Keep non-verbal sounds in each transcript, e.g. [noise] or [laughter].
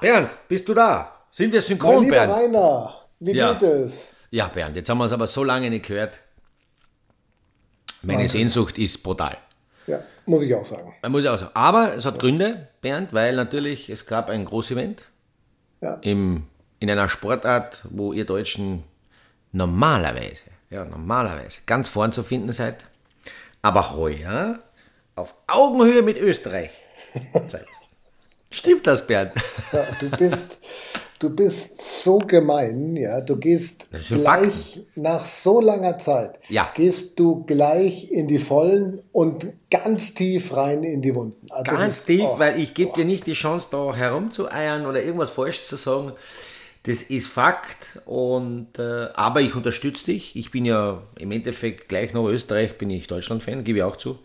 Bernd, bist du da? Sind wir synchron, Mein lieber Bernd? Rainer, wie Ja. geht es? Ja, Bernd, jetzt haben wir es aber so lange nicht gehört. Meine Wahnsinn. Sehnsucht ist brutal. Ja, muss ich auch sagen. Muss auch sagen. Aber es hat Gründe, Bernd, weil natürlich es gab ein Großevent Ja. im, in einer Sportart, wo ihr Deutschen normalerweise, ja, normalerweise ganz vorn zu finden seid, aber heuer auf Augenhöhe mit Österreich [laughs] seid. Stimmt das, Bernd? Ja, du bist, du bist so gemein, ja. Du gehst gleich nach so langer Zeit, Ja. gehst du gleich in die Vollen und ganz tief rein in die Wunden. Also das Ganz ist- tief, oh, weil ich gebe dir nicht die Chance, da herumzueiern oder irgendwas falsch zu sagen. Das ist Fakt. Und, äh, aber ich unterstütze dich. Ich bin ja im Endeffekt gleich nach Österreich, bin ich Deutschland-Fan, gebe ich auch zu.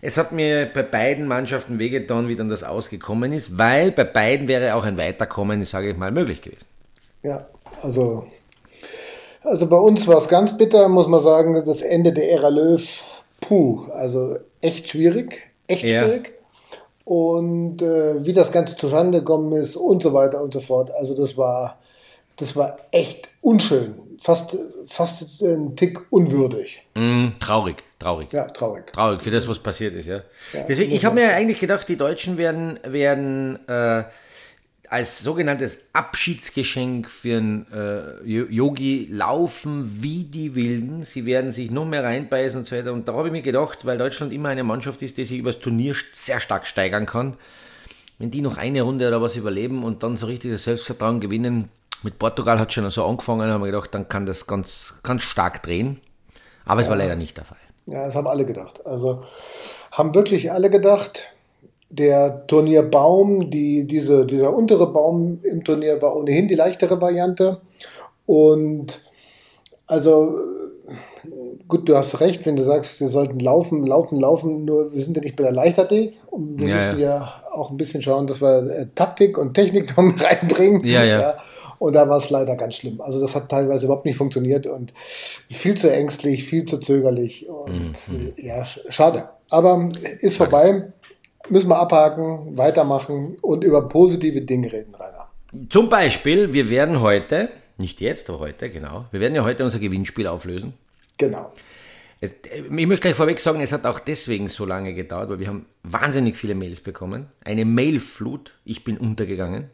Es hat mir bei beiden Mannschaften wehgetan, wie dann das ausgekommen ist, weil bei beiden wäre auch ein Weiterkommen, sage ich mal, möglich gewesen. Ja, also, also bei uns war es ganz bitter, muss man sagen, das Ende der Ära Löw, puh, also echt schwierig, echt Ja. schwierig. Und äh, wie das Ganze zustande gekommen ist und so weiter und so fort. Also das war, das war echt unschön, fast, fast ein Tick unwürdig. Mm, traurig, traurig. Ja, traurig. Traurig für das, was passiert ist, ja. Ja, Deswegen, ich habe mir eigentlich gedacht, die Deutschen werden, werden äh, als sogenanntes Abschiedsgeschenk für einen äh, Yo- Yogi laufen wie die Wilden. Sie werden sich noch mehr reinbeißen und so weiter. Und da habe ich mir gedacht, weil Deutschland immer eine Mannschaft ist, die sich übers Turnier sehr stark steigern kann, wenn die noch eine Runde oder was überleben und dann so richtig das Selbstvertrauen gewinnen. Mit Portugal hat schon so angefangen, haben wir gedacht, dann kann das ganz, ganz stark drehen. Aber es war leider nicht der Fall. Ja, das haben alle gedacht. Also haben wirklich alle gedacht. Der Turnierbaum, die, diese, dieser untere Baum im Turnier war ohnehin die leichtere Variante. Und also gut, du hast recht, wenn du sagst, wir sollten laufen, laufen, laufen, nur wir sind ja nicht bei der Leichtathletik. Und wir Ja, müssen ja auch ein bisschen schauen, dass wir äh, Taktik und Technik [laughs] noch mit reinbringen. Ja, ja. Und da war es leider ganz schlimm. Also das hat teilweise überhaupt nicht funktioniert und viel zu ängstlich, viel zu zögerlich und Mhm. äh, ja, sch- schade. Aber ist vorbei. Müssen wir abhaken, weitermachen und über positive Dinge reden, Rainer. Zum Beispiel, wir werden heute, nicht jetzt, aber heute, genau, wir werden ja heute unser Gewinnspiel auflösen. Genau. Es, ich möchte gleich vorweg sagen, es hat auch deswegen so lange gedauert, weil wir haben wahnsinnig viele Mails bekommen. Eine Mailflut, ich bin untergegangen,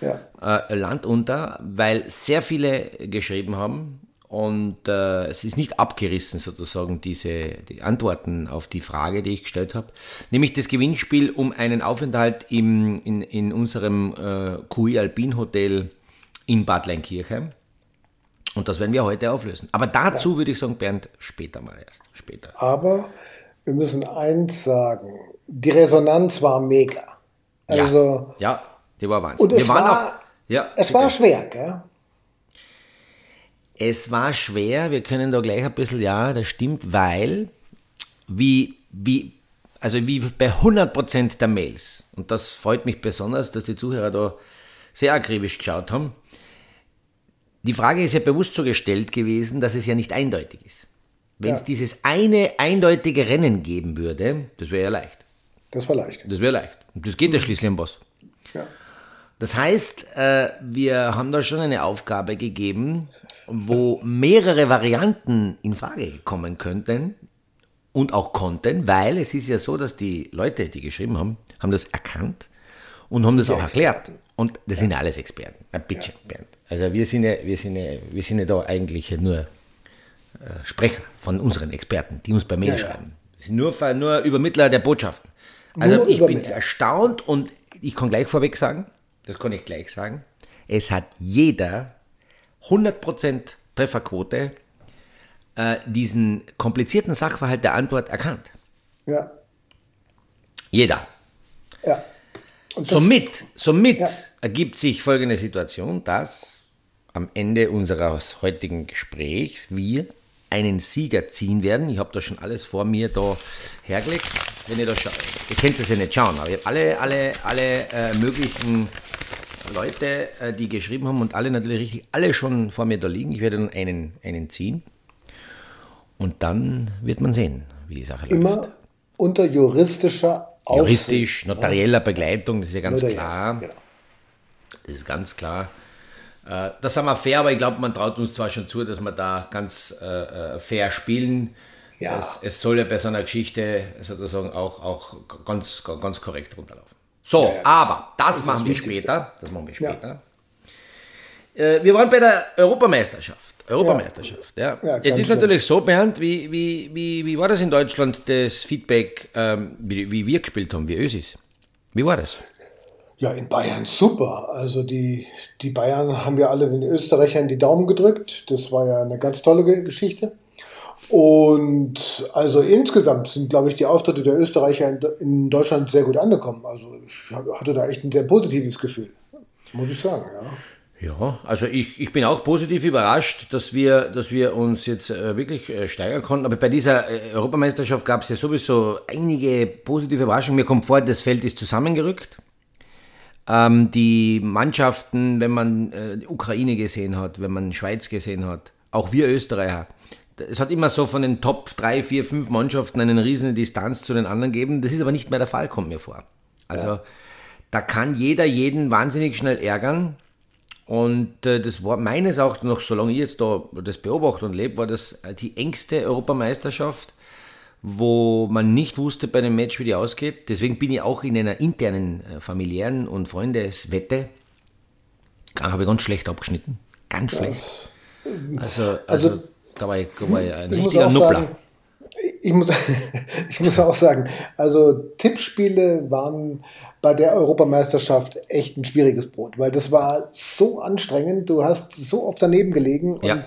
Ja. äh, Land unter, weil sehr viele geschrieben haben und äh, es ist nicht abgerissen sozusagen diese die Antworten auf die Frage, die ich gestellt habe, nämlich das Gewinnspiel um einen Aufenthalt im, in, in unserem äh, QI Alpin Hotel in Bad Leinkirchheim. Und das werden wir heute auflösen. Aber dazu würde ich sagen, Bernd, später mal erst. Später. Aber wir müssen eins sagen. Die Resonanz war mega. Also, Ja, die war Wahnsinn. und es wir waren war, auch, ja, es war schwer, gell? Es war schwer, wir können da gleich ein bisschen, ja, das stimmt, weil, wie, wie, also wie bei 100% der Mails, und das freut mich besonders, dass die Zuhörer da sehr akribisch geschaut haben, die Frage ist ja bewusst so gestellt gewesen, dass es ja nicht eindeutig ist. Wenn es Ja. dieses eine eindeutige Rennen geben würde, das wäre ja leicht. Das war leicht. Das wäre leicht. Und das geht ja schließlich am Boss. Ja. Das heißt, äh, wir haben da schon eine Aufgabe gegeben, wo mehrere Varianten in Frage kommen könnten und auch konnten, weil es ist ja so, dass die Leute, die geschrieben haben, haben das erkannt und haben das ja auch erklärt. Und das sind alles Experten. Na, bitte, Bernd. Also wir sind ja, wir sind ja, wir sind ja da eigentlich nur äh, Sprecher von unseren Experten, die uns bei Mail Ja, ja. schreiben. Wir sind nur, nur Übermittler der Botschaften. Also Nur ich bin erstaunt und ich kann gleich vorweg sagen, das kann ich gleich sagen, es hat jeder 100% Trefferquote äh, diesen komplizierten Sachverhalt der Antwort erkannt. Ja. Jeder. Ja. Und Somit, somit Ja. ergibt sich folgende Situation, dass am Ende unseres heutigen Gesprächs wir einen Sieger ziehen werden. Ich habe da schon alles vor mir da hergelegt. Wenn ihr da schaut, ihr könnt es ja nicht schauen, aber ich habe alle, alle, alle äh, möglichen Leute, äh, die geschrieben haben und alle natürlich richtig, alle schon vor mir da liegen. Ich werde dann einen, einen ziehen und dann wird man sehen, wie die Sache läuft. immer unter juristischer Aufsicht. Juristisch, notarieller Begleitung, das ist ja ganz Notariell, klar. genau. Das ist ganz klar. Äh, das sind wir fair, aber ich glaube, man traut uns zwar schon zu, dass wir da ganz äh, fair spielen. Ja. Es, es, soll ja bei so einer Geschichte sozusagen auch, auch ganz, ganz korrekt runterlaufen. So, ja, ja, das, aber das, das machen wir später. Das machen wir später. Äh, wir waren bei der Europameisterschaft. Europameisterschaft, ja. ja. Jetzt ist schön. natürlich so, Bernd, wie, wie, wie, wie war das in Deutschland, das Feedback, ähm, wie, wie wir gespielt haben, wie Ösis? Wie war das? Ja, in Bayern super. Also die, die Bayern haben ja alle den Österreichern die Daumen gedrückt. Das war ja eine ganz tolle Geschichte. Und also insgesamt sind, glaube ich, die Auftritte der Österreicher in, Deutschland sehr gut angekommen. Also ich hatte da echt ein sehr positives Gefühl, muss ich sagen, ja. Ja, also ich, ich bin auch positiv überrascht, dass wir, dass wir uns jetzt äh, wirklich äh, steigern konnten. Aber bei dieser äh, Europameisterschaft gab es ja sowieso einige positive Überraschungen. Mir kommt vor, das Feld ist zusammengerückt. Ähm, die Mannschaften, wenn man äh, Ukraine gesehen hat, wenn man Schweiz gesehen hat, auch wir Österreicher, es hat immer so von den Top 3, 4, 5 Mannschaften eine riesige Distanz zu den anderen gegeben. Das ist aber nicht mehr der Fall, kommt mir vor. Also ja. da kann jeder jeden wahnsinnig schnell ärgern. Und äh, das war meines Erachtens noch, solange ich jetzt da das beobachte und lebe, war das die engste Europameisterschaft wo man nicht wusste bei dem Match, wie die ausgeht. Deswegen bin ich auch in einer internen äh, familiären und Freundeswette, habe ich ganz schlecht abgeschnitten. Ganz schlecht. Also, also, also da war ich, da war ich ein ich richtiger Nuppler. Sagen, ich, muss, [laughs] ich muss auch sagen, also Tippspiele waren bei der Europameisterschaft echt ein schwieriges Brot, weil das war so anstrengend. Du hast so oft daneben gelegen ja. und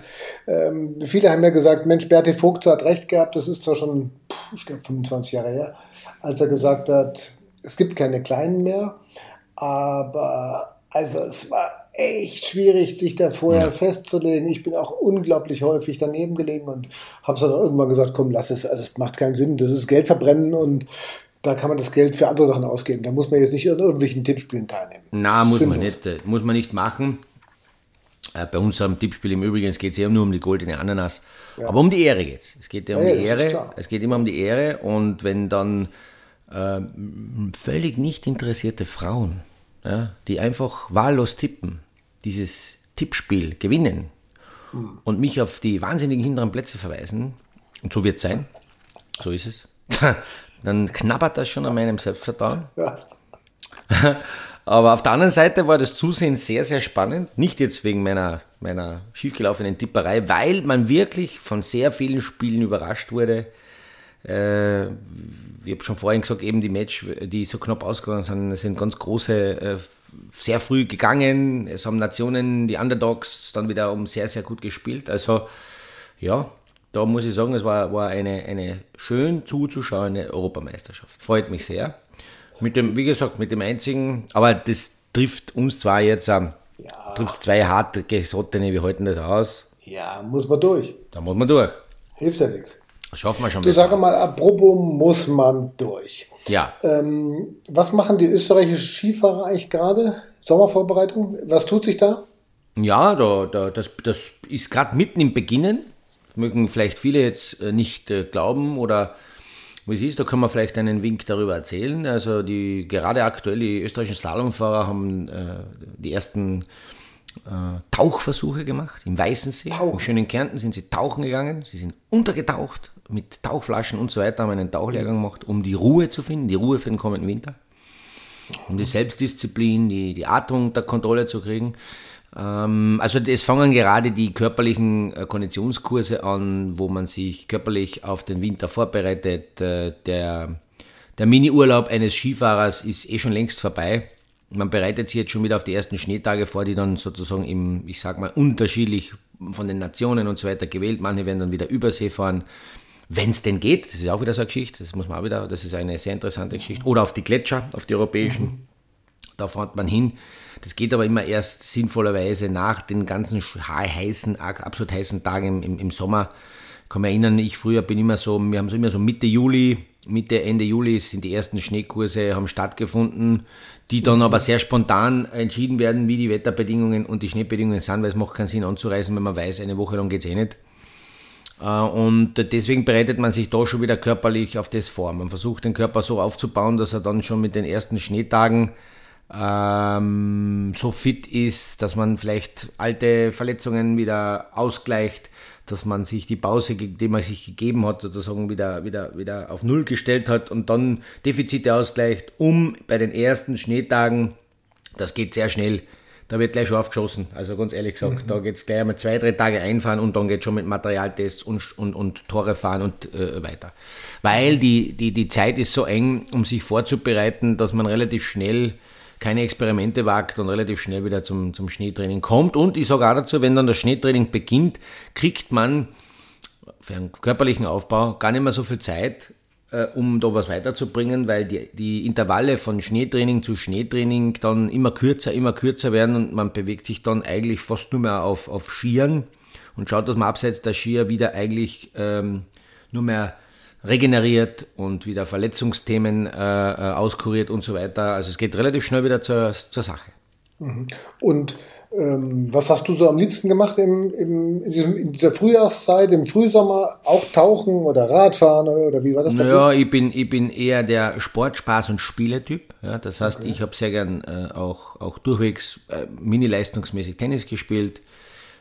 ähm, viele haben ja gesagt, Mensch, Berti Vogt hat recht gehabt. Das ist zwar schon, ich glaube, 25 Jahre her, als er gesagt hat, es gibt keine Kleinen mehr, aber also es war echt schwierig, sich da vorher ja. festzulegen. Ich bin auch unglaublich häufig daneben gelegen und habe dann irgendwann gesagt, komm, lass es, also es macht keinen Sinn, das ist Geld verbrennen und da kann man das Geld für andere Sachen ausgeben. Da muss man jetzt nicht in irgendwelchen Tippspielen teilnehmen. Na, muss man nicht. Äh, muss man nicht machen. Äh, bei unserem Tippspiel im Übrigen geht es ja nur um die goldene Ananas. Ja. Aber um die Ehre geht es. Es geht ja um ja, die Ehre. Es geht immer um die Ehre. Und wenn dann äh, völlig nicht interessierte Frauen, ja, die einfach wahllos tippen, dieses Tippspiel gewinnen hm. und mich auf die wahnsinnigen hinteren Plätze verweisen, und so wird es sein, so ist es, [laughs] dann knabbert das schon an meinem Selbstvertrauen. Ja. [laughs] Aber auf der anderen Seite war das Zusehen sehr, sehr spannend. Nicht jetzt wegen meiner, meiner schiefgelaufenen Tipperei, weil man wirklich von sehr vielen Spielen überrascht wurde. Äh, ich habe schon vorhin gesagt, eben die Match, die so knapp ausgegangen sind, sind ganz große, äh, sehr früh gegangen. Es haben Nationen, die Underdogs, dann wieder um sehr, sehr gut gespielt. Also ja, da muss ich sagen, es war, war eine, eine schön zuzuschauende Europameisterschaft. Freut mich sehr. Mit dem, wie gesagt, mit dem einzigen, aber das trifft uns zwar jetzt, ähm, ja. trifft zwei harte Gesottene, wir halten das aus. Ja, muss man durch. Da muss man durch. Hilft ja nichts. Das schaffen wir schon. Du sag mal, apropos muss man durch. Ja. Ähm, was machen die österreichischen Skifahrer eigentlich gerade? Sommervorbereitung? Was tut sich da? Ja, da, da, das, das ist gerade mitten im Beginnen mögen vielleicht viele jetzt äh, nicht äh, glauben oder wie es ist, da können wir vielleicht einen Wink darüber erzählen. Also die gerade aktuell die österreichischen Slalomfahrer haben äh, die ersten äh, Tauchversuche gemacht im Weißensee. Tauchen. Im schönen Kärnten sind sie tauchen gegangen. Sie sind untergetaucht mit Tauchflaschen und so weiter, haben einen Tauchlehrgang gemacht, um die Ruhe zu finden, die Ruhe für den kommenden Winter. Um die Selbstdisziplin, die, die Atmung unter Kontrolle zu kriegen. Ähm, also es fangen gerade die körperlichen äh, Konditionskurse an, wo man sich körperlich auf den Winter vorbereitet. Äh, der der Mini-Urlaub eines Skifahrers ist eh schon längst vorbei. Man bereitet sich jetzt schon wieder auf die ersten Schneetage vor, die dann sozusagen im, ich sag mal, unterschiedlich von den Nationen und so weiter gewählt. Manche werden dann wieder Übersee fahren, wenn es denn geht. Das ist auch wieder so eine Geschichte. Das muss man auch wieder, das ist eine sehr interessante Geschichte. Oder auf die Gletscher, auf die europäischen. Mhm. Da fährt man hin. Das geht aber immer erst sinnvollerweise nach den ganzen heißen, absolut heißen Tagen im, im, Sommer. Ich kann mich erinnern, ich früher bin immer so, wir haben so immer so Mitte Juli, Mitte, Ende Juli sind die ersten Schneekurse haben stattgefunden, die dann aber sehr spontan entschieden werden, wie die Wetterbedingungen und die Schneebedingungen sind, weil es macht keinen Sinn anzureisen, wenn man weiß, eine Woche lang geht es eh nicht. Äh, und deswegen bereitet man sich da schon wieder körperlich auf das vor. Man versucht den Körper so aufzubauen, dass er dann schon mit den ersten Schneetagen ähm, so fit ist, dass man vielleicht alte Verletzungen wieder ausgleicht, dass man sich die Pause, die man sich gegeben hat, sozusagen wieder, wieder, wieder auf Null gestellt hat und dann Defizite ausgleicht, um bei den ersten Schneetagen, das geht sehr schnell, da wird gleich schon aufgeschossen. Also ganz ehrlich gesagt, mhm. da geht es gleich einmal zwei, drei Tage einfahren und dann geht schon mit Materialtests und, und, und Tore fahren und äh, weiter. Weil die, die, die Zeit ist so eng, um sich vorzubereiten, dass man relativ schnell keine Experimente wagt und relativ schnell wieder zum, zum Schneetraining kommt. Und ich sage auch dazu, wenn dann das Schneetraining beginnt, kriegt man für einen körperlichen Aufbau gar nicht mehr so viel Zeit, äh, um da was weiterzubringen, weil die, die Intervalle von Schneetraining zu Schneetraining dann immer kürzer, immer kürzer werden und man bewegt sich dann eigentlich fast nur mehr auf, auf Skiern und schaut, dass man abseits der Skier wieder eigentlich ähm, nur mehr regeneriert und wieder Verletzungsthemen äh, äh, auskuriert und so weiter. Also es geht relativ schnell wieder zur, zur Sache. Mhm. Und ähm, was hast du so am liebsten gemacht im, im, in, diesem, in, dieser Frühjahrszeit, im Frühsommer? Auch tauchen oder Radfahren oder wie war das? Naja, ich bin, ich bin eher der Sport, Spaß und Spieletyp. Ja, das heißt, okay. ich habe sehr gern äh, auch, auch durchwegs äh, mini-leistungsmäßig Tennis gespielt.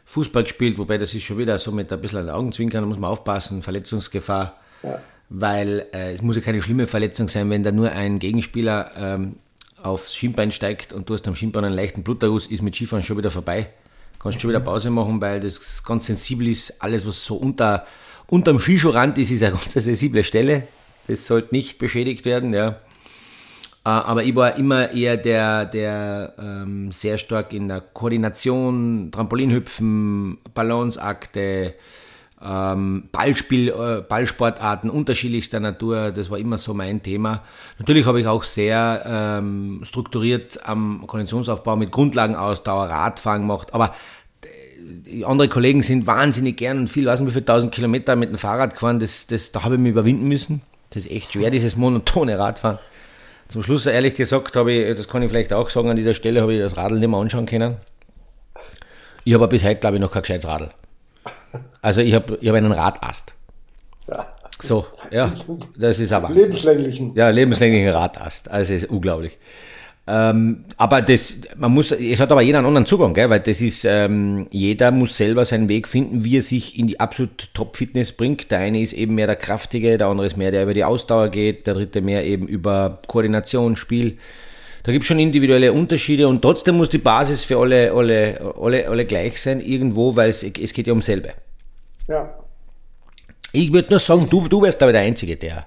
Fußball gespielt, wobei das ist schon wieder so mit ein bisschen an den Augenzwinkern, da muss man aufpassen, Verletzungsgefahr. Ja weil äh, es muss ja keine schlimme Verletzung sein, wenn da nur ein Gegenspieler ähm, aufs Schienbein steigt und du hast am Schienbein einen leichten Bluterguss, ist mit Skifahren schon wieder vorbei. Kannst schon wieder mhm. Pause machen, weil das ganz sensibel ist. Alles, was so unter, unterm Skischuhrand ist, ist eine [laughs] ganz sensible Stelle. Das sollte nicht beschädigt werden, ja. Äh, aber ich war immer eher der, der ähm, sehr stark in der Koordination, Trampolinhüpfen, Balanceakte, ähm, Ballspiel, äh, Ballsportarten unterschiedlichster Natur, das war immer so mein Thema. Natürlich habe ich auch sehr ähm, strukturiert am Konditionsaufbau mit Grundlagenausdauer, Radfahren gemacht, aber die andere Kollegen sind wahnsinnig gern und viel, weiß nicht wie viele tausend Kilometer mit dem Fahrrad gefahren, das, das, da habe ich mich überwinden müssen. Das ist echt schwer, dieses monotone Radfahren. Zum Schluss, ehrlich gesagt, habe ich, das kann ich vielleicht auch sagen, an dieser Stelle habe ich das Radl nicht mehr anschauen können. Ich habe bis heute, glaube ich, noch kein gescheites Radl. Also ich habe ich hab einen Radast. Ja. So, ja, das ist aber. Lebenslänglichen. Ja, lebenslänglichen Radast. Also ist unglaublich. Ähm, aber das, man muss, es hat aber jeder einen anderen Zugang, gell? weil das ist, ähm, jeder muss selber seinen Weg finden, wie er sich in die absolut Top-Fitness bringt. Der eine ist eben mehr der Kraftige, der andere ist mehr, der über die Ausdauer geht, der dritte mehr eben über Koordination, Spiel. Da gibt es schon individuelle Unterschiede und trotzdem muss die Basis für alle, alle, alle, alle gleich sein, irgendwo, weil es, es geht ja um selbe. Ja. Ich würde nur sagen, du, du wärst aber der Einzige, der,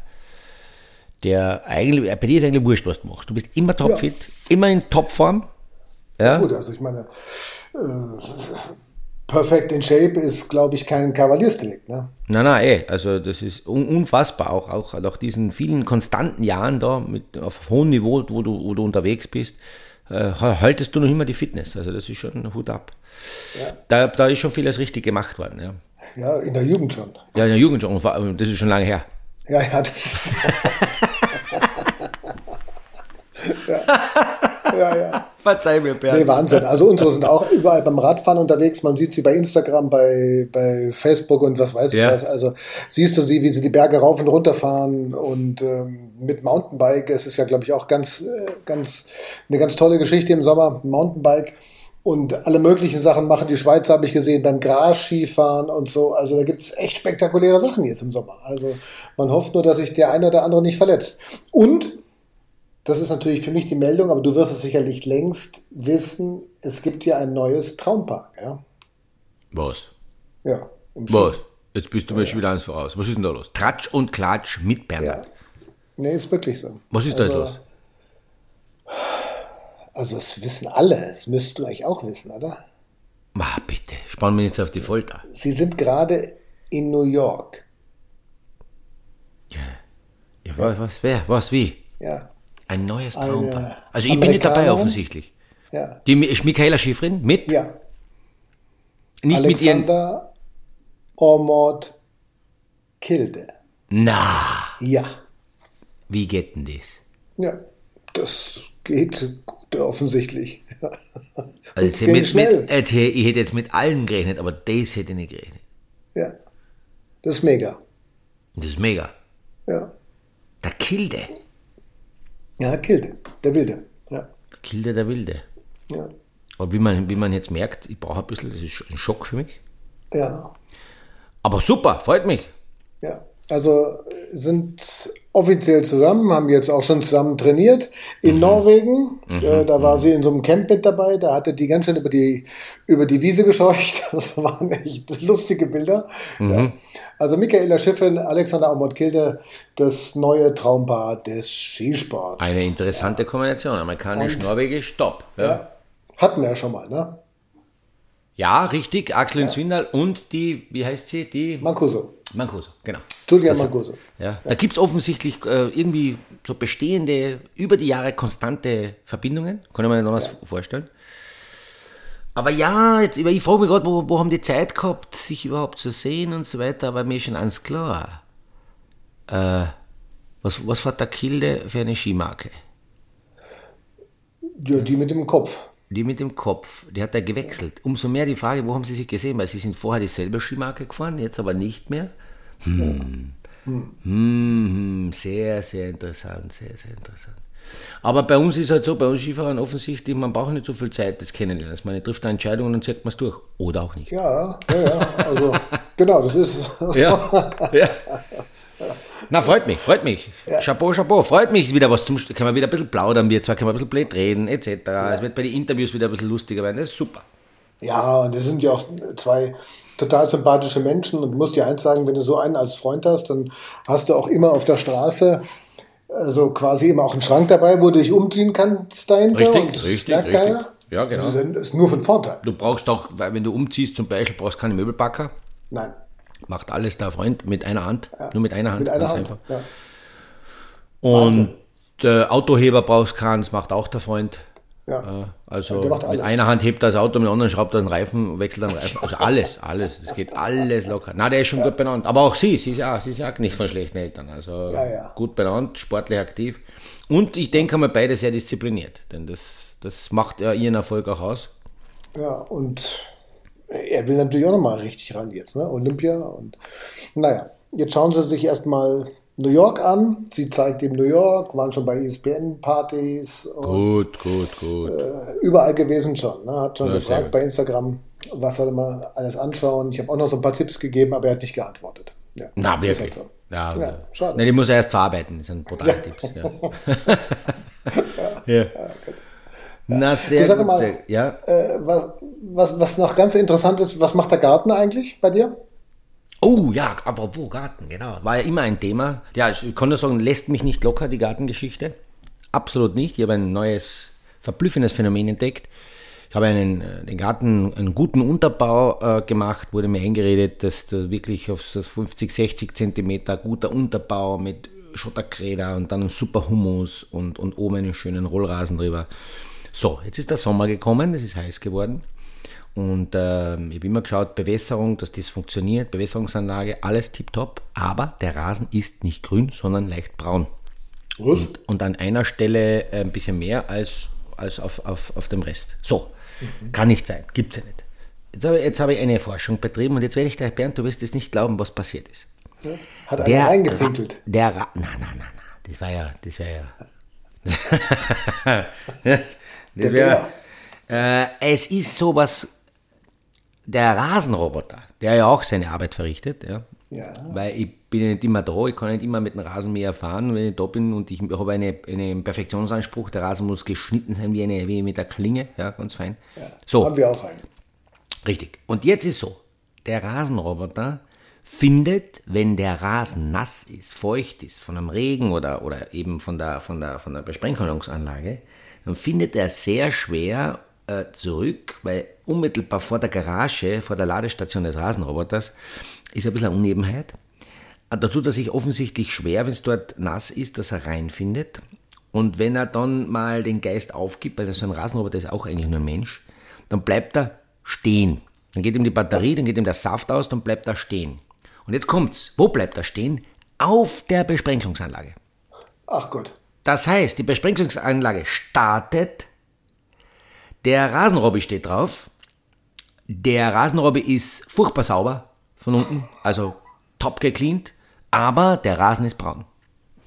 der eigentlich, bei dir ist eigentlich wurscht, was du machst. Du bist immer topfit, ja. immer in Topform. Ja? ja, gut, also ich meine, äh, perfekt in Shape ist, glaube ich, kein Kavaliersdelikt. Ne? Nein, nein, eh. Also das ist un unfassbar, auch, auch nach diesen vielen konstanten Jahren da mit, auf hohem Niveau, wo du, wo du unterwegs bist, äh, haltest du noch immer die Fitness. Also das ist schon Hut ab. Ja. Da, da ist schon vieles richtig gemacht worden. Ja. ja, in der Jugend schon. Ja, in der Jugend schon. Das ist schon lange her. Ja, ja, das ist. [laughs] ja. ja, ja. Verzeih mir, Bernd. Nee, Wahnsinn. Also unsere sind auch überall beim Radfahren unterwegs. Man sieht sie bei Instagram, bei, bei Facebook und was weiß ich ja. was. Also siehst du sie, wie sie die Berge rauf und runter fahren und ähm, mit Mountainbike. Es ist ja, glaube ich, auch ganz, äh, ganz, eine ganz tolle Geschichte im Sommer. Mountainbike und alle möglichen Sachen machen. Die Schweiz habe ich gesehen beim Gras-Skifahren und so. Also da gibt es echt spektakuläre Sachen jetzt im Sommer. Also man hofft nur, dass sich der eine oder andere nicht verletzt. Und das ist natürlich für mich die Meldung, aber du wirst es sicherlich längst wissen, es gibt hier ein neues Traumpark. Ja? Was? Ja. Was? Jetzt bist du mir ja, schon wieder eins voraus. Was ist denn da los? Tratsch und Klatsch mit Bernhard. Ja. Nee, ist wirklich so. Was ist also, da los? Also es wissen alle, das müsstest du eigentlich auch wissen, oder? Ma bitte, spann mich jetzt auf die Folter. Sie sind gerade in New York. Ja. Ja, was, was, wer, was, wie? Ja. Ein neues Traumpaar. Also ich bin nicht dabei offensichtlich. Ja. Die Michaela Schifrin mit? Ja. Nicht Alexander mit ihren... Ormond Kilde. Na. Ja. Wie geht denn das? Ja, das geht gut offensichtlich. Also mit, mit, ich hätte jetzt mit allen gerechnet, aber das hätte ich nicht gerechnet. Ja, das ist mega. Das ist mega. Ja. Der Kilde. Ja, Kilde, der Wilde. Ja. Kilde der Wilde. Ja. Aber wie man, wie man jetzt merkt, ich brauche ein bisschen, das ist ein Schock für mich. Ja. Aber super, freut mich. Ja. Also sind offiziell zusammen, haben jetzt auch schon zusammen trainiert in Norwegen. Äh, da war sie in so einem Camp mit dabei. Da hatte die ganz schön über die, über die Wiese gescheucht. [laughs] Das waren echt lustige Bilder. Ja. Also Michaela Schiffrin, Alexander Aumont-Kilde, das neue Traumpaar des Skisports. Eine interessante Kombination. Amerikanisch, Und- Norwegisch, top. Ja, Ja. Hatten wir ja schon mal, ne? ja richtig, Axel und Swindal und die, wie heißt sie? Die Mancuso. Mancuso, genau. Julia Mancuso. Ja, da gibt es offensichtlich äh, irgendwie so bestehende, über die Jahre konstante Verbindungen. Kann ich mir nicht anders vorstellen. Aber ja, jetzt, ich frage mich gerade, wo, wo haben die Zeit gehabt, sich überhaupt zu sehen und so weiter, aber mir ist schon eins klar. Äh, was, was hat der Kilde für eine Skimarke? Ja, die mit dem Kopf. Die mit dem Kopf, die hat er gewechselt. Umso mehr die Frage, wo haben sie sich gesehen? Weil sie sind vorher dieselbe Skimarke gefahren, jetzt aber nicht mehr. Hm. Hm, sehr, sehr interessant, sehr, sehr interessant. Aber bei uns ist halt so, bei uns Skifahren offensichtlich, man braucht nicht so viel Zeit, das kennenlernen. Man trifft eine Entscheidung und dann zieht man es durch. Oder auch nicht. Ja, ja, ja. Also, genau, das ist. Ja. ja. Na, freut mich, freut mich. Chapeau, Chapeau. Freut mich, wieder was zum. Können wir wieder ein bisschen plaudern, wir zwei können wir ein bisschen blöd reden, etc. Es wird bei den Interviews wieder ein bisschen lustiger werden. Das ist super. Ja, und das sind ja auch zwei total sympathische Menschen. Und du musst dir eins sagen, wenn du so einen als Freund hast, dann hast du auch immer auf der Straße also quasi immer auch einen Schrank dabei, wo du dich umziehen kannst dahinter. Richtig, und das richtig, merkt richtig. keiner. Ja, genau. Das ist, nur von Vorteil. Du brauchst auch, weil wenn du umziehst zum Beispiel, brauchst du keine Möbelpacker. Nein, Macht alles der Freund mit einer Hand. Nur mit einer Hand. mit einer Hand. einfach. Ja. Und der Autoheber brauchst keinen, das macht auch der Freund. Ja. Also mit einer Hand hebt er das Auto, mit der anderen schraubt er den Reifen, wechselt den Reifen. Also alles, alles. Das geht alles locker. Na, der ist schon gut benannt. Aber auch sie, sie ist ja, sie ist ja auch nicht von schlechten Eltern. Also Ja, ja. gut benannt, sportlich aktiv. Und ich denke mal, beide sehr diszipliniert. Denn das, das macht ja ihren Erfolg auch aus. Ja, und er will natürlich auch nochmal richtig ran jetzt, ne? Olympia. Und naja, jetzt schauen sie sich erstmal New York an. Sie zeigt ihm New York, waren schon bei ESPN-Partys Gut, gut, gut. überall gewesen schon. Ne? Hat schon Ja, gefragt bei Instagram, was soll man alles anschauen. Ich habe auch noch so ein paar Tipps gegeben, aber er hat nicht geantwortet. Ja, Na, wirklich. halt so. Ja, Ja, schade. Ne, die muss er erst verarbeiten. Das sind brutale Tipps. [laughs] Ja. ja. Na, sehr Du sag gut. mal, sehr, ja. Äh, was, was, was noch ganz interessant ist, was macht der Garten eigentlich bei dir? Oh ja, apropos Garten, genau. War ja immer ein Thema. Ja, ich nur sagen, lässt mich nicht locker, die Gartengeschichte. Absolut nicht. Ich habe ein neues, verblüffendes Phänomen entdeckt. Ich habe einen, äh, den Garten, einen guten Unterbau äh, gemacht, wurde mir eingeredet, dass da wirklich auf so 50, 60 Zentimeter guter Unterbau mit Schotterkräder und dann ein super Humus und, und oben einen schönen Rollrasen drüber. So, jetzt ist der Sommer gekommen, es ist heiß geworden. Und ähm, ich habe immer geschaut, Bewässerung, dass das funktioniert, Bewässerungsanlage, alles tipptopp, aber der Rasen ist nicht grün, sondern leicht braun. Was? Und an einer Stelle äh, ein bisschen mehr als, als auf, auf, auf dem Rest. So, kann nicht sein, gibt es ja nicht. Jetzt habe, ich- jetzt habe ich eine Forschung betrieben und jetzt werde ich dir, Bernd, du wirst es nicht glauben, was passiert ist. Hat einer reingepinkelt. Der Ra na, na, na, na, das war ja, das wäre ja. [laughs] das Der wär, äh, es ist sowas, der Rasenroboter, der ja auch seine Arbeit verrichtet, ja. Ja. Weil ich bin ja nicht immer da, ich kann nicht immer mit dem Rasenmäher fahren, wenn ich da bin und ich habe eine, einen Perfektionsanspruch, der Rasen muss geschnitten sein wie, eine, wie mit der Klinge, ja, ganz fein. So, Haben wir auch einen. Richtig. Und jetzt ist so, der Rasenroboter findet, wenn der Rasen nass ist, feucht ist, von einem Regen oder, oder eben von der, von, der, von der Besprenkelungsanlage, dann findet er sehr schwer äh, zurück, weil unmittelbar vor der Garage, vor der Ladestation des Rasenroboters, ist ein bisschen eine Unebenheit. Äh, Da tut er sich offensichtlich schwer, wenn es dort nass ist, dass er reinfindet. Und wenn er dann mal den Geist aufgibt, weil so ein Rasenroboter ist auch eigentlich nur ein Mensch, dann bleibt er stehen. Dann geht ihm die Batterie, dann geht ihm der Saft aus, dann bleibt er stehen. Und jetzt kommt's. Wo bleibt er stehen? Auf der Besprenkelungsanlage. Ach Gott. Das heißt, die Besprenkelungsanlage startet, der Rasenrobby steht drauf, der Rasenrobby ist furchtbar sauber von unten, also top gecleant, aber der Rasen ist braun.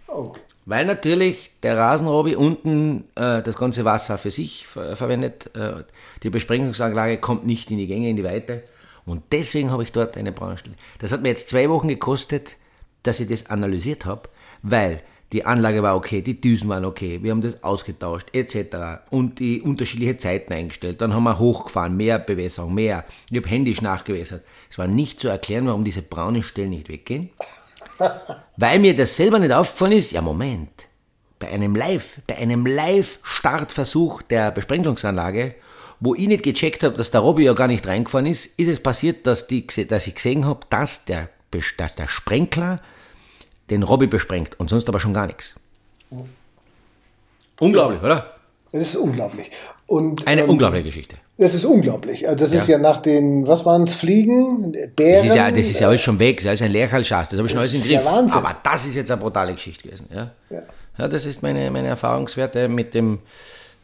Oh. Weil natürlich der Rasenrobby unten äh, das ganze Wasser für sich ver verwendet. Äh, die Besprengungsanlage kommt nicht in die Gänge, in die Weite. Und deswegen habe ich dort eine Braunstelle. Das hat mir jetzt zwei Wochen gekostet, dass ich das analysiert habe, weil die Anlage war okay, die Düsen waren okay, wir haben das ausgetauscht, etc. Und die unterschiedliche Zeiten eingestellt. Dann haben wir hochgefahren, mehr Bewässerung, mehr. Ich habe händisch nachgewässert. Es war nicht zu erklären, warum diese braunen Stellen nicht weggehen. [laughs] Weil mir das selber nicht aufgefallen ist, ja Moment, bei einem Live, bei einem Live-Startversuch der Besprengungsanlage, wo ich nicht gecheckt habe, dass der Robby ja gar nicht reingefahren ist, ist es passiert, dass, die, dass ich gesehen habe, dass der, dass der Sprenkler den Robby besprengt und sonst aber schon gar nichts. Unglaublich, oder? Es ist unglaublich. Und, Eine ähm, unglaubliche Geschichte. Das ist unglaublich. Also das ja. ist ja nach den, was waren es, Fliegen, Bären? Das ist ja, das ist ja alles schon weg, das ist alles ein Lehrhalschaß, das habe ich schon alles im Griff. Ja Wahnsinn. Aber das ist jetzt eine brutale Geschichte gewesen. Ja, ja. ja das ist meine, meine Erfahrungswerte mit dem,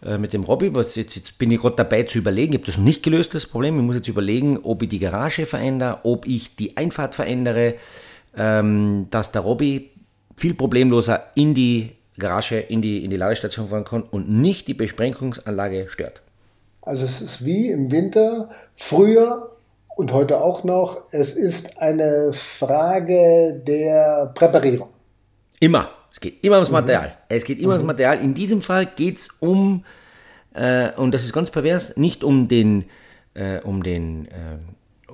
äh, mit dem Robby. Jetzt, jetzt bin ich gerade dabei zu überlegen, ich habe das noch nicht gelöst, das Problem. Ich muss jetzt überlegen, ob ich die Garage verändere, ob ich die Einfahrt verändere, ähm, dass der Robby viel problemloser in die Garage, in die, in die Ladestation fahren kann und nicht die Besprengungsanlage stört. Also es ist wie im Winter, früher und heute auch noch, es ist eine Frage der Präparierung. Immer. Es geht immer ums mhm. Material. Mhm. Es geht immer mhm. ums Material. In diesem Fall geht es um, äh, und das ist ganz pervers, nicht um den, äh, um den, äh,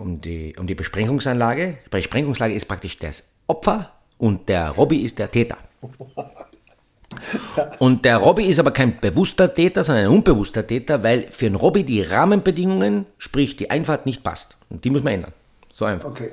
um die, um die Besprengungsanlage. Die Besprengungsanlage ist praktisch das Opfer und der Robby ist der Täter. [laughs] Und der Robby ist aber kein bewusster Täter, sondern ein unbewusster Täter, weil für den Robby die Rahmenbedingungen, sprich die Einfahrt, nicht passt. Und die muss man ändern. So einfach. Okay.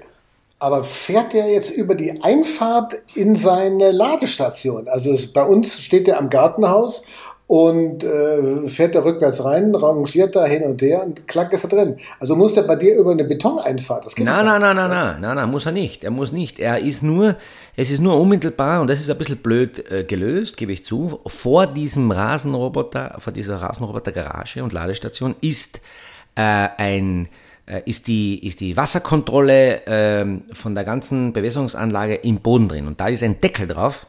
Aber fährt der jetzt über die Einfahrt in seine Ladestation? Also es, bei uns steht der am Gartenhaus und äh, fährt da rückwärts rein, rangiert da hin und her und klack ist er drin. Also muss der bei dir über eine Betoneinfahrt. Das geht nein, nein, nein, nein, nein, nein, nein, muss er nicht. Er muss nicht. Er ist nur, es ist nur unmittelbar und das ist ein bisschen blöd äh, gelöst, gebe ich zu. Vor diesem Rasenroboter, vor dieser Rasenroboter-Garage und Ladestation ist äh, ein äh, ist die, ist die Wasserkontrolle ähm, von der ganzen Bewässerungsanlage im Boden drin. Und da ist ein Deckel drauf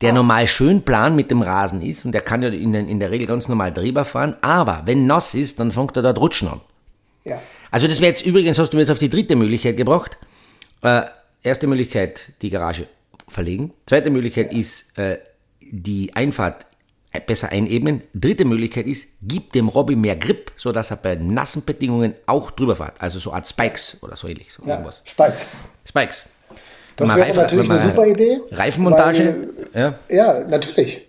der normal schön plan mit dem Rasen ist und der kann ja in, in der Regel ganz normal drüber fahren, aber wenn nass ist, dann fängt er dort rutschen an. Ja. Also das wäre jetzt übrigens, hast du mir jetzt auf die dritte Möglichkeit gebracht. Äh, erste Möglichkeit, die Garage verlegen. Zweite Möglichkeit ja. ist, äh, die Einfahrt besser einebnen. Dritte Möglichkeit ist, gib dem Robby mehr Grip, sodass er bei nassen Bedingungen auch drüber fährt. Also so Art Spikes oder so ähnlich. So ja, irgendwas. Spikes. Spikes. Das wäre natürlich eine super Idee. Reifenmontage? Weil, ja. ja, natürlich.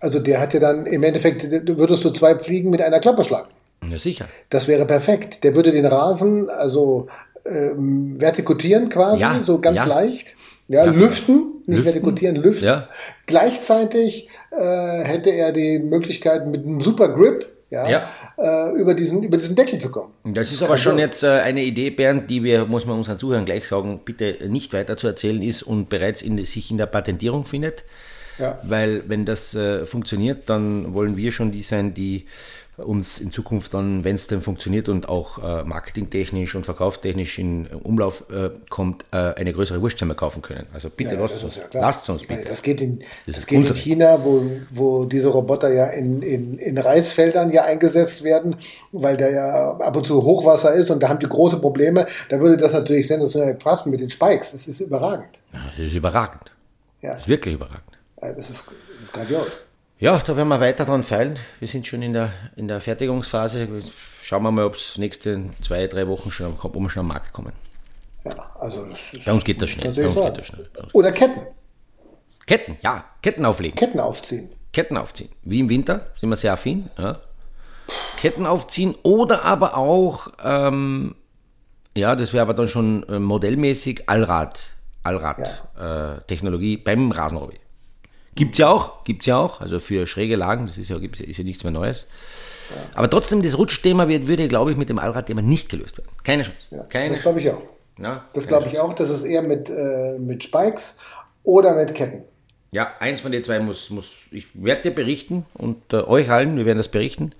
Also der hat ja dann im Endeffekt, würdest du zwei Fliegen mit einer Klappe schlagen. Ja, sicher. Das wäre perfekt. Der würde den Rasen also ähm, vertikutieren quasi, ja, so ganz ja. leicht. Ja, ja, lüften, nicht lüften. vertikutieren, lüften. Ja. Gleichzeitig äh, hätte er die Möglichkeit mit einem super Grip, ja, ja. Äh, über, diesen, über diesen Deckel zu kommen. Das ist aber schon jetzt äh, eine Idee, Bernd, die wir, muss man unseren Zuhörern gleich sagen, bitte nicht weiter zu erzählen ist und bereits in, sich in der Patentierung findet. Ja. Weil wenn das äh, funktioniert, dann wollen wir schon die sein, die uns in Zukunft dann, wenn es denn funktioniert und auch äh, marketingtechnisch und verkaufstechnisch in Umlauf äh, kommt, äh, eine größere Wurstzimmer kaufen können. Also bitte ja, lasst, uns, ja lasst uns bitte. das geht in, das, das geht in China, wo, wo diese Roboter ja in, in, in Reisfeldern ja eingesetzt werden, weil da ja ab und zu Hochwasser ist und da haben die große Probleme. Da würde das natürlich sensationell passen mit den Spikes. Das ist überragend. Ja, das ist überragend. Ja. Das ist wirklich überragend. Das ist, das ist grandios. Ja, da werden wir weiter dran feilen. Wir sind schon in der, in der Fertigungsphase. Schauen wir mal, ob es nächste zwei, drei Wochen schon, ob wir schon am Markt kommen. Ja, also Bei uns geht das schnell. Bei uns geht das schnell. Oder Ketten. Ketten, ja. Ketten auflegen. Ketten aufziehen. Ketten aufziehen. Wie im Winter, sind wir sehr affin. Ja. Ketten aufziehen oder aber auch, ähm, ja, das wäre aber dann schon äh, modellmäßig Allrad, Allrad-Technologie ja. äh, beim Rasenrobby. Gibt es ja auch, gibt's ja auch, also für schräge Lagen, das ist ja, ist ja nichts mehr Neues. Ja. Aber trotzdem, das Rutschthema wird, würde, glaube ich, mit dem Allradthema nicht gelöst werden. Keine Chance. Ja, Keine das glaube ich auch. Ja, das glaube ich auch, das ist eher mit, äh, mit Spikes oder mit Ketten. Ja, eins von den zwei muss, muss ich werde dir berichten und äh, euch allen, wir werden das berichten.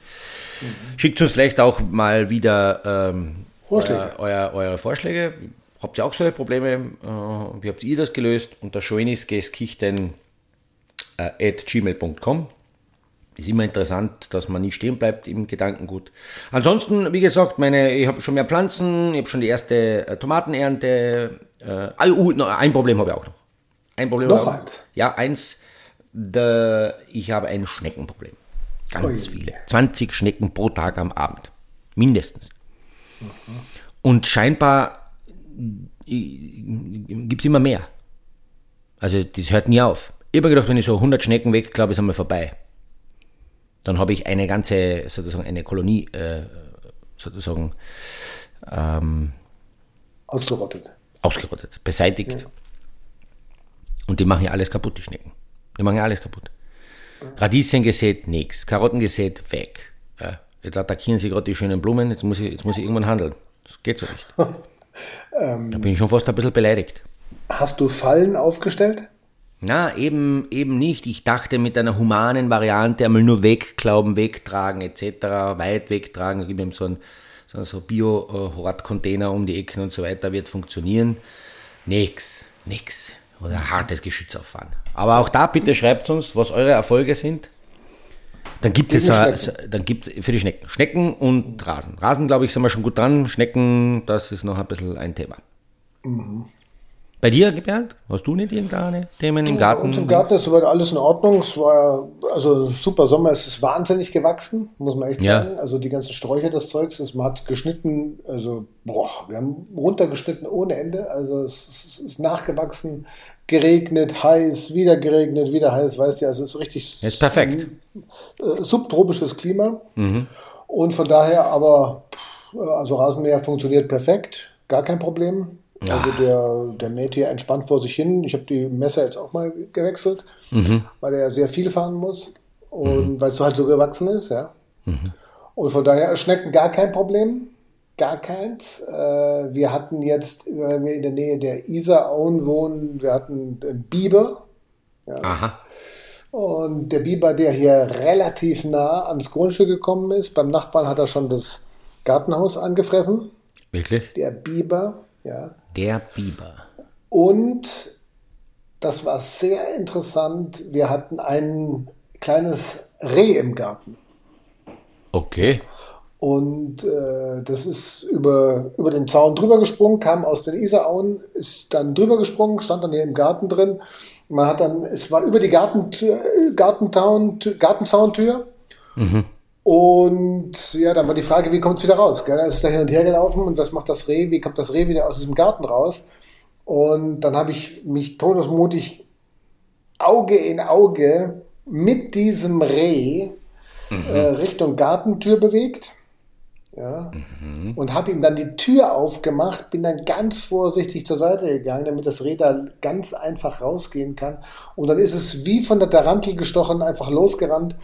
Mhm. Schickt uns vielleicht auch mal wieder ähm, Vorschläge. Euer, euer, eure Vorschläge. Habt ihr auch solche Probleme? Äh, wie habt ihr das gelöst? Unter Kichten äh, at gmail.com. Ist immer interessant, dass man nicht stehen bleibt im Gedankengut. Ansonsten, wie gesagt, meine, ich habe schon mehr Pflanzen, ich habe schon die erste äh, Tomatenernte. Äh, uh, no, ein Problem habe ich auch noch. Ein Problem Noch eins? Ja, eins. Der, ich habe ein Schneckenproblem. Ganz Ui. viele. 20 Schnecken pro Tag am Abend. Mindestens. Und scheinbar gibt es immer mehr. Also das hört nie auf. Ich habe mir gedacht, wenn ich so 100 Schnecken weg, glaube ich, ist einmal vorbei. Dann habe ich eine ganze, sozusagen eine Kolonie, äh, sozusagen ähm, Ausgerottet. ausgerottet, beseitigt. Und die machen ja alles kaputt, die Schnecken. Die machen ja alles kaputt. Radieschen gesät, nix. Karotten gesät, weg. Ja. Jetzt attackieren sie gerade die schönen Blumen, jetzt muss, ich, jetzt muss ich irgendwann handeln. Das geht so nicht. [laughs] da bin ich schon fast ein bisschen beleidigt. Hast du Fallen aufgestellt? Na, eben, eben nicht. Ich dachte mit einer humanen Variante einmal nur wegklauben, wegtragen etc., weit wegtragen, gib ihm so ein so, so Bio-Hort-Container um die Ecken und so weiter, wird funktionieren. Nix, nix. Oder hartes Geschütz auffahren. Aber auch da bitte schreibt uns, was eure Erfolge sind. Dann gibt es so, dann gibt es für die Schnecken. Schnecken und Rasen. Rasen, glaube ich, sind wir schon gut dran. Schnecken, das ist noch ein bisschen ein Thema. Bei dir, Bernd? Hast du nicht irgendeine Themen im Garten? Und im Garten ist soweit alles in Ordnung. Es war also super Sommer. Es ist wahnsinnig gewachsen, muss man echt Ja. sagen. Also die ganzen Sträucher des Zeugs, es- man hat geschnitten, also boah, wir haben runtergeschnitten ohne Ende. Also es, ist nachgewachsen, geregnet, heiß, wieder geregnet, wieder heiß, weißt du, also es ist richtig Ist perfekt. äh, subtropisches Klima. Und von daher aber, also Rasenmäher funktioniert perfekt, gar kein Problem. Also der, der mäht hier entspannt vor sich hin. Ich habe die Messer jetzt auch mal gewechselt, weil er sehr viel fahren muss und weil es halt so gewachsen ist, ja. Und von daher Schnecken gar kein Problem, gar keins. Äh, wir hatten jetzt, weil wir in der Nähe der Isarauen wohnen, wir hatten einen Biber, Aha. und der Biber, der hier relativ nah ans Grundstück gekommen ist, beim Nachbarn hat er schon das Gartenhaus angefressen. Wirklich? Der Biber, ja. Der Biber. Und das war sehr interessant. Wir hatten ein kleines Reh im Garten. Okay. Und äh, das ist über, über den Zaun drüber gesprungen, kam aus den Isarauen, ist dann drüber gesprungen, stand dann hier im Garten drin. Man hat dann, es war über die Gartentür, äh, Gartenzaun, Gartenzauntür. Und ja, dann war die Frage, wie kommt es wieder raus? Gell? Dann ist es da hin und her gelaufen und was macht das Reh? Wie kommt das Reh wieder aus diesem Garten raus? Und dann habe ich mich todesmutig Auge in Auge mit diesem Reh äh, Richtung Gartentür bewegt. Ja, und habe ihm dann die Tür aufgemacht, bin dann ganz vorsichtig zur Seite gegangen, damit das Reh da ganz einfach rausgehen kann. Und dann ist es wie von der Tarantel gestochen, einfach losgerannt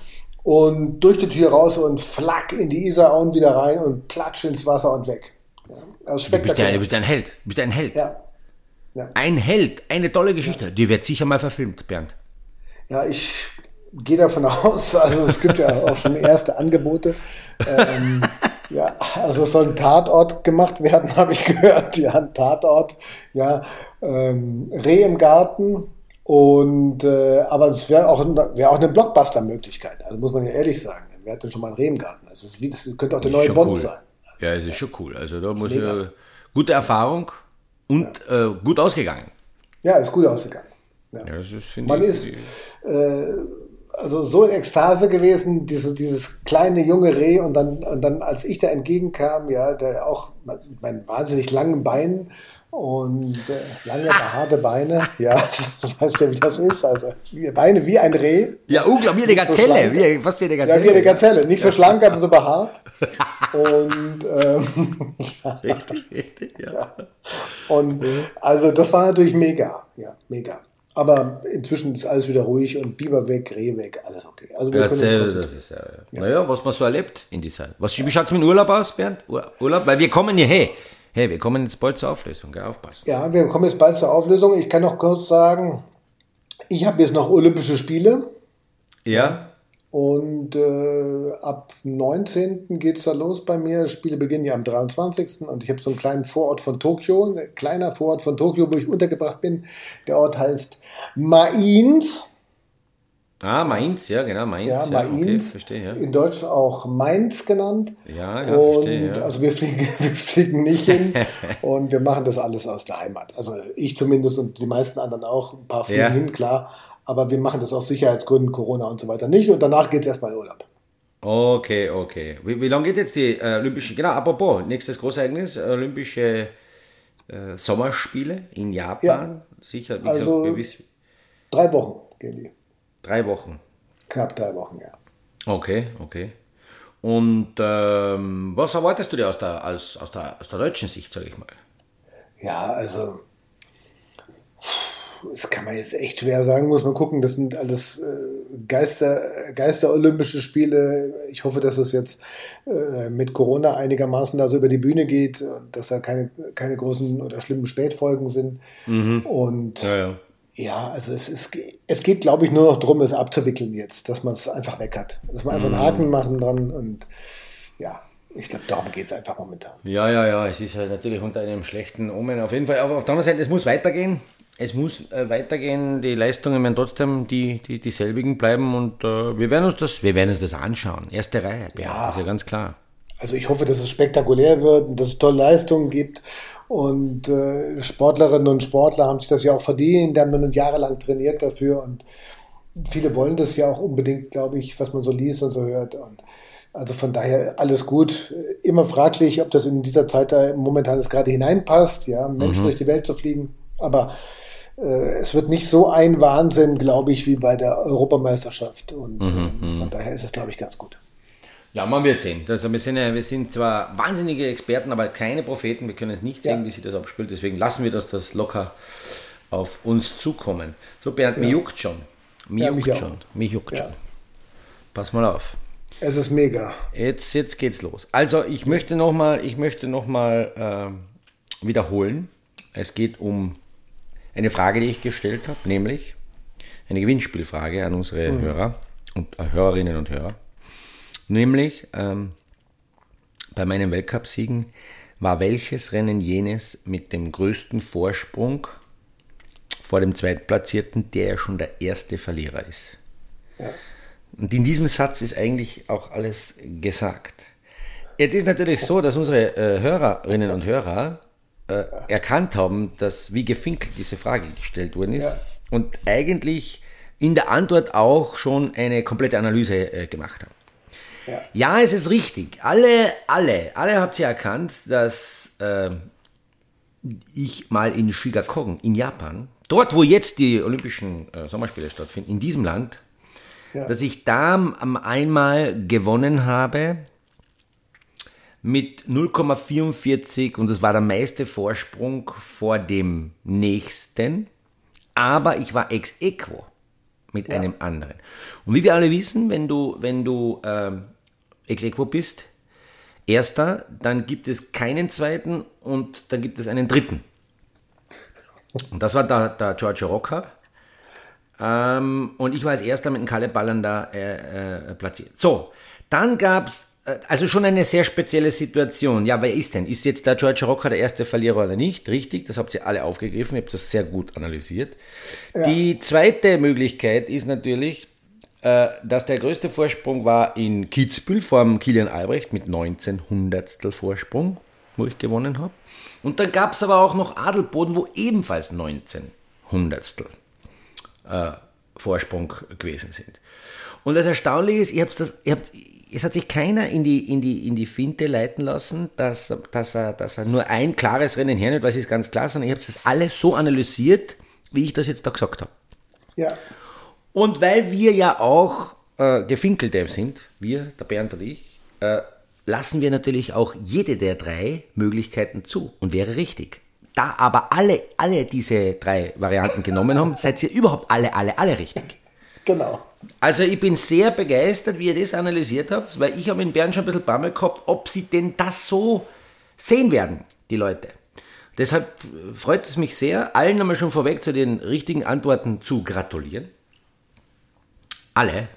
und durch die Tür raus und flack in die Isarauen wieder rein und platsch ins Wasser und weg. Ja, also Du bist, ja, spektakulär. du bist ein Held. Du bist ein Held. Ja. Ein Held. Eine tolle Geschichte. Die wird sicher mal verfilmt, Bernd. Ja, ich gehe davon [laughs] aus, also es gibt ja auch schon erste Angebote. Ähm, ja, also es soll ein Tatort gemacht werden, [laughs] habe ich gehört. Ja, ein Tatort. Ja, ähm, Reh im Garten. Und äh, aber es wäre auch, wäre auch eine Blockbuster-Möglichkeit. Also muss man ja ehrlich sagen. Wer hat denn schon mal ein Reh im Garten? Also es das könnte auch der neue Bond cool. sein. Ja, es ist schon cool. Also da muss ja gute Erfahrung und äh, gut ausgegangen. Ja, ist gut ausgegangen. Ja. Ja, ist, Man ich, ist äh, also so in Ekstase gewesen, diese, dieses kleine junge Reh und dann, und dann, als ich da entgegenkam, ja, der auch mit meinen wahnsinnig langen Beinen und äh, lange, behaarte Beine, ja, [laughs] das weißt ja, wie das ist, also Beine wie ein Reh. Ja, unglaublich, wie eine so Gazelle. schlank. wie, fast wie eine Ja, Gazelle. wie eine Gazelle, nicht so schlank, aber so behaart. [laughs] Und, ähm, Richtig, richtig, [laughs] ja. und also das war natürlich mega, ja, mega. Aber inzwischen ist alles wieder ruhig und Biber weg, Reh weg, alles okay. Also wir können konzentrieren. das ist ja, Naja, was man so erlebt in dieser Zeit. Was, wie schaut es mit dem Urlaub aus, Bernd? Ur- Urlaub? Weil wir kommen ja, hey, wir kommen jetzt bald zur Auflösung, gell? Aufpassen. Ja, wir kommen jetzt bald zur Auflösung. Ich kann noch kurz sagen, ich habe jetzt noch Olympische Spiele Ja? und äh, ab 19. geht es da los bei mir. Spiele beginnen ja am 23. und ich habe so einen kleinen Vorort von Tokio, ein kleiner Vorort von Tokio, wo ich untergebracht bin. Der Ort heißt Mainz. Ah, Mainz, ja, genau, Mainz. Ja, Mainz. Okay, verstehe, ja. In Deutsch auch Mainz genannt. Ja, ja, und verstehe, ja. Also wir fliegen, [laughs] wir fliegen nicht hin [laughs] und wir machen das alles aus der Heimat. Also ich zumindest und die meisten anderen auch. Ein paar fliegen ja. hin, klar. Aber wir machen das aus Sicherheitsgründen, Corona und so weiter nicht. Und danach geht es erstmal in Urlaub. Okay, okay. Wie, wie lange geht jetzt die äh, Olympische, genau, apropos, nächstes Großereignis, Olympische äh, Sommerspiele in Japan. Ja. Sicher, wie also, gesagt, drei Wochen gehen die. Drei Wochen. Knapp drei Wochen, ja. Okay, okay. Und ähm, was erwartest du dir aus der, aus, aus der, aus der deutschen Sicht, sage ich mal? Ja, also das kann man jetzt echt schwer sagen, muss man gucken. Das sind alles äh, Geister, Geister-Olympische Spiele. Ich hoffe, dass es jetzt äh, mit Corona einigermaßen da so über die Bühne geht, dass da keine, keine großen oder schlimmen Spätfolgen sind. Mhm. Und ja, ja. Ja, also es, ist, es geht, glaube ich, nur noch darum, es abzuwickeln jetzt, dass man es einfach weg hat. Dass man einfach einen Haken machen dran und ja, ich glaube, darum geht es einfach momentan. Ja, ja, ja, es ist halt natürlich unter einem schlechten Omen. Auf jeden Fall, aber auf der anderen Seite, es muss weitergehen. Es muss äh, weitergehen, die Leistungen werden trotzdem die, die, dieselbigen bleiben und äh, wir, werden uns das, wir werden uns das anschauen. Erste Reihe, ja, ja. ist ja ganz klar. Also ich hoffe, dass es spektakulär wird und dass es tolle Leistungen gibt und äh, Sportlerinnen und Sportler haben sich das ja auch verdient, die haben nun jahrelang trainiert dafür und viele wollen das ja auch unbedingt, glaube ich, was man so liest und so hört. Und also von daher alles gut. Immer fraglich, ob das in dieser Zeit da momentan gerade hineinpasst, ja, Menschen mhm. durch die Welt zu fliegen. Aber äh, es wird nicht so ein Wahnsinn, glaube ich, wie bei der Europameisterschaft. Und mhm. äh, von daher ist es, glaube ich, ganz gut. Ja, man wird sehen. Also wir, sind, wir sind zwar wahnsinnige Experten, aber keine Propheten. Wir können es nicht sehen, ja. wie sich das abspielt. Deswegen lassen wir das, das locker auf uns zukommen. So, Bernd, ja. mir juckt schon. Mir ja, juckt mich schon. Mich juckt schon. Pass mal auf. Es ist mega. Jetzt, jetzt geht's los. Also ich möchte nochmal noch äh, wiederholen. Es geht um eine Frage, die ich gestellt habe, nämlich eine Gewinnspielfrage an unsere mhm. Hörer und äh, Hörerinnen und Hörer. Nämlich ähm, bei meinen Weltcupsiegen war welches Rennen jenes mit dem größten Vorsprung vor dem Zweitplatzierten, der ja schon der erste Verlierer ist. Ja. Und in diesem Satz ist eigentlich auch alles gesagt. Jetzt ist natürlich so, dass unsere äh, Hörerinnen und Hörer äh, erkannt haben, dass wie gefinkelt diese Frage gestellt worden ist ja. und eigentlich in der Antwort auch schon eine komplette Analyse äh, gemacht haben. Ja. ja, es ist richtig. Alle, alle, alle habt ihr erkannt, dass äh, ich mal in Shigakogen, in Japan, dort wo jetzt die Olympischen äh, Sommerspiele stattfinden, in diesem Land, ja. dass ich da am einmal gewonnen habe mit 0,44 und das war der meiste Vorsprung vor dem nächsten, aber ich war ex equo mit ja. einem anderen. Und wie wir alle wissen, wenn du, wenn du ähm, ex equo bist, erster, dann gibt es keinen zweiten und dann gibt es einen dritten. Und das war der, der George Rocker. Ähm, und ich war als erster mit dem Kalle Ballern da äh, äh, platziert. So, dann gab es äh, also schon eine sehr spezielle Situation. Ja, wer ist denn? Ist jetzt der George Rocker der erste Verlierer oder nicht? Richtig, das habt ihr alle aufgegriffen, ihr habt das sehr gut analysiert. Ja. Die zweite Möglichkeit ist natürlich, dass der größte Vorsprung war in Kitzbühel vor Kilian Albrecht mit 19 Hundertstel Vorsprung, wo ich gewonnen habe. Und dann gab es aber auch noch Adelboden, wo ebenfalls 19 Hundertstel äh, Vorsprung gewesen sind. Und das Erstaunliche ist, ihr habt das, ihr habt, es hat sich keiner in die, in die, in die Finte leiten lassen, dass, dass, er, dass er nur ein klares Rennen hernimmt, weil es ist ganz klar, sondern ihr habt das alles so analysiert, wie ich das jetzt da gesagt habe. Ja. Und weil wir ja auch äh, Gefinkelte sind, wir, der Bernd und ich, äh, lassen wir natürlich auch jede der drei Möglichkeiten zu und wäre richtig. Da aber alle, alle diese drei Varianten genommen haben, seid ihr überhaupt alle, alle, alle richtig. Genau. Also ich bin sehr begeistert, wie ihr das analysiert habt, weil ich habe in Bern schon ein bisschen Bammel gehabt, ob sie denn das so sehen werden, die Leute. Deshalb freut es mich sehr, allen einmal schon vorweg zu den richtigen Antworten zu gratulieren alle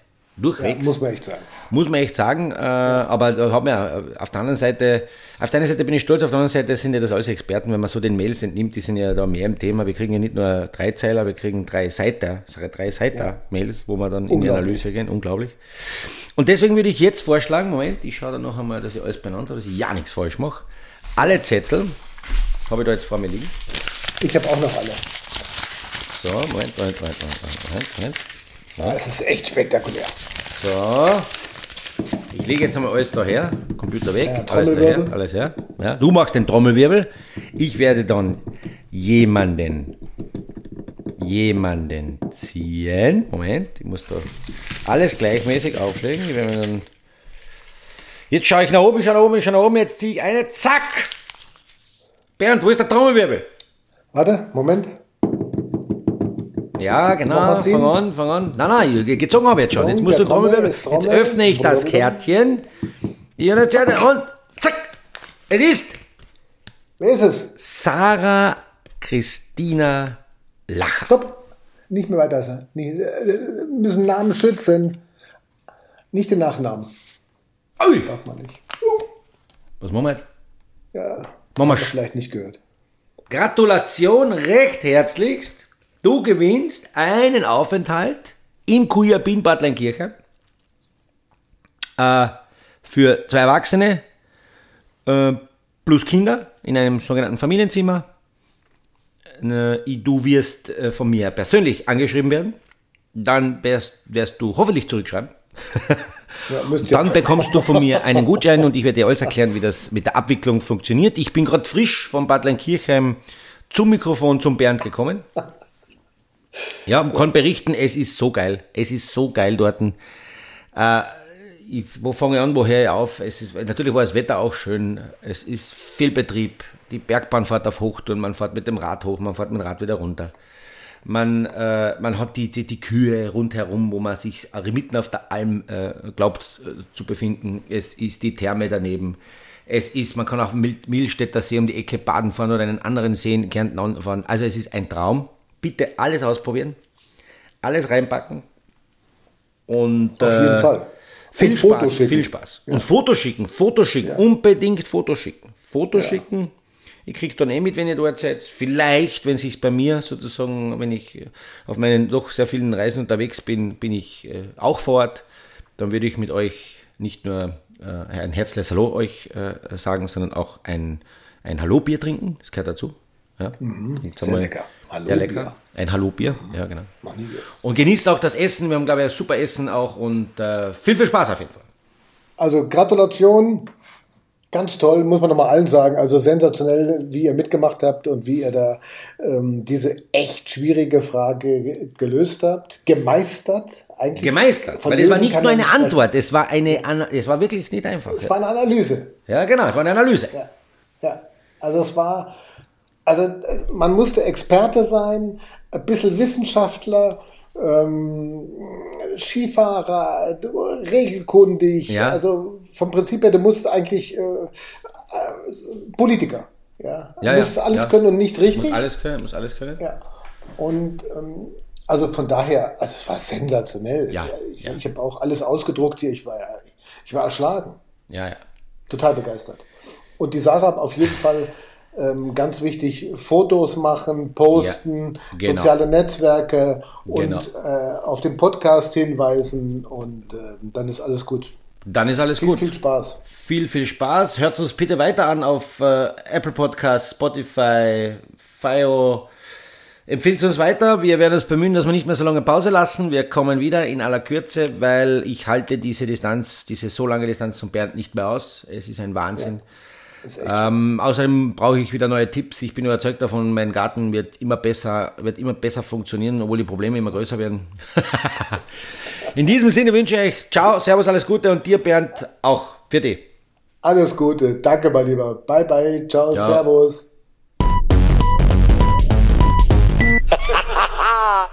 Durchwegs. Ja, muss man echt sagen. Muss man echt sagen. Äh, aber da hat man auf der anderen Seite, auf der einen Seite bin ich stolz, auf der anderen Seite sind ja das alles Experten, wenn man so den Mails entnimmt, die sind ja da mehr im Thema. Wir kriegen ja nicht nur drei Zeiler, wir kriegen drei Seiter, drei Seiter-Mails, wo wir dann in die Analyse gehen. Unglaublich. Und deswegen würde ich jetzt vorschlagen, Moment, ich schaue da noch einmal, dass ich alles benannt habe, dass ich ja nichts falsch mache. Alle Zettel habe ich da jetzt vor mir liegen. Ich habe auch noch alle. So, Moment, Moment, Moment, Moment, Moment, Moment. Das ist echt spektakulär. So. Ich lege jetzt einmal alles daher, Computer weg, Ja, alles daher, alles her. Ja, du machst den Trommelwirbel. Ich werde dann jemanden, jemanden ziehen. Moment, ich muss da alles gleichmäßig auflegen. Jetzt schaue ich nach oben, ich schaue nach oben, ich schaue nach oben, jetzt ziehe ich eine, zack! Bernd, wo ist der Trommelwirbel? Warte, Moment. Ja, genau. Fang an, fang an. Nein, nein, gezogen habe ich jetzt schon. Jetzt musst du Trommelwirbel. Jetzt öffne ich das Kärtchen. Und und zack. Es ist Wer ist es? Sarah Christina Lacher. Stopp. Nicht mehr weiter. Nee, äh, müssen Namen schützen. Nicht den Nachnamen. Ui. Darf man nicht. Was machen wir jetzt? Ja. Machen wir vielleicht nicht gehört. Gratulation recht herzlichst. Du gewinnst einen Aufenthalt im Kujabin Bad Leinkirchen äh, für zwei Erwachsene äh, plus Kinder in einem sogenannten Familienzimmer. Äh, du wirst äh, von mir persönlich angeschrieben werden. Dann wirst, wirst du hoffentlich zurückschreiben. Ja. Dann bekommst du von mir einen Gutschein und ich werde dir alles erklären, wie das mit der Abwicklung funktioniert. Ich bin gerade frisch von Bad Leinkirchheim zum Mikrofon zum Bernd gekommen. Ja, und kann berichten, es ist so geil. Es ist so geil dort. Äh, ich, wo fange ich an, wo höre ich auf? Es ist, natürlich war das Wetter auch schön. Es ist viel Betrieb. Die Bergbahn fährt auf Hochtouren, man fährt mit dem Rad hoch, man fährt mit dem Rad wieder runter. Man, äh, man hat die, die, die Kühe rundherum, wo man sich mitten auf der Alm äh, glaubt äh, zu befinden. Es ist die Therme daneben. Es ist, man kann auf dem Mil- Milstädter See um die Ecke baden fahren oder einen anderen See in Kärnten anfahren. Also es ist ein Traum. Bitte alles ausprobieren, alles reinpacken und Auf jeden äh, Fall. viel Und Spaß, viel Spaß. Und Foto schicken, Foto schicken, unbedingt Foto schicken. Foto schicken. Ich kriege dann eh mit, wenn ihr dort seid. Vielleicht, wenn sich bei mir sozusagen, wenn ich auf meinen doch sehr vielen Reisen unterwegs bin, bin ich äh, auch vor Ort. Dann würde ich mit euch nicht nur äh, ein herzliches Hallo euch äh, sagen, sondern auch ein, ein Hallo-Bier trinken. Das gehört dazu. Ja. Mhm. sehr einmal- lecker. Sehr lecker. Ein Hallo-Bier. Ja, genau. Und genießt auch das Essen. Wir haben, glaube ich, ein super Essen auch und äh, viel, viel Spaß auf jeden Fall. Also Gratulation, ganz toll, muss man nochmal allen sagen. Also sensationell, wie ihr mitgemacht habt und wie ihr da ähm, diese echt schwierige Frage ge- gelöst habt, gemeistert eigentlich. Gemeistert. Von Weil es war nicht nur eine sprechen. Antwort, es war eine, Ana- es war wirklich nicht einfach. Es war eine Analyse. Ja, genau, es war eine Analyse. Ja, ja. Also es war, also äh, man musste Experte sein, ein bisschen Wissenschaftler, ähm, Skifahrer, d- regelkundig. Ja. Also vom Prinzip her, du musst eigentlich äh, äh, Politiker. Ja, Ja, du ja, musst alles können und nichts richtig. Muss alles können, muss alles können. Ja. Und ähm, also von daher, also es war sensationell. Ja, ich ich habe auch alles ausgedruckt hier. Ich war, ich war erschlagen Ja, ja. total begeistert. Und die Sarah auf jeden Fall ähm, ganz wichtig, Fotos machen, posten, Ja, genau. soziale Netzwerke und Genau. äh, auf den Podcast hinweisen und äh, dann ist alles gut. Dann ist alles Viel, gut. viel Spaß. Viel, viel Spaß. Hört uns bitte weiter an auf äh, Apple Podcasts, Spotify, Fio. Empfiehlt uns weiter. Wir werden uns bemühen, dass wir nicht mehr so lange Pause lassen. Wir kommen wieder in aller Kürze, weil ich halte diese Distanz, diese so lange Distanz zum Bernd nicht mehr aus. Es ist ein Wahnsinn. Echt Ähm, außerdem brauche ich wieder neue Tipps. Ich bin überzeugt davon, mein Garten wird immer besser, wird immer besser funktionieren, obwohl die Probleme immer größer werden. [laughs] In diesem Sinne wünsche ich euch Ciao, Servus, alles Gute und dir Bernd auch. Für dich. alles Gute. Danke, mein Lieber. Bye, bye. Ciao, Ja. Servus. [laughs]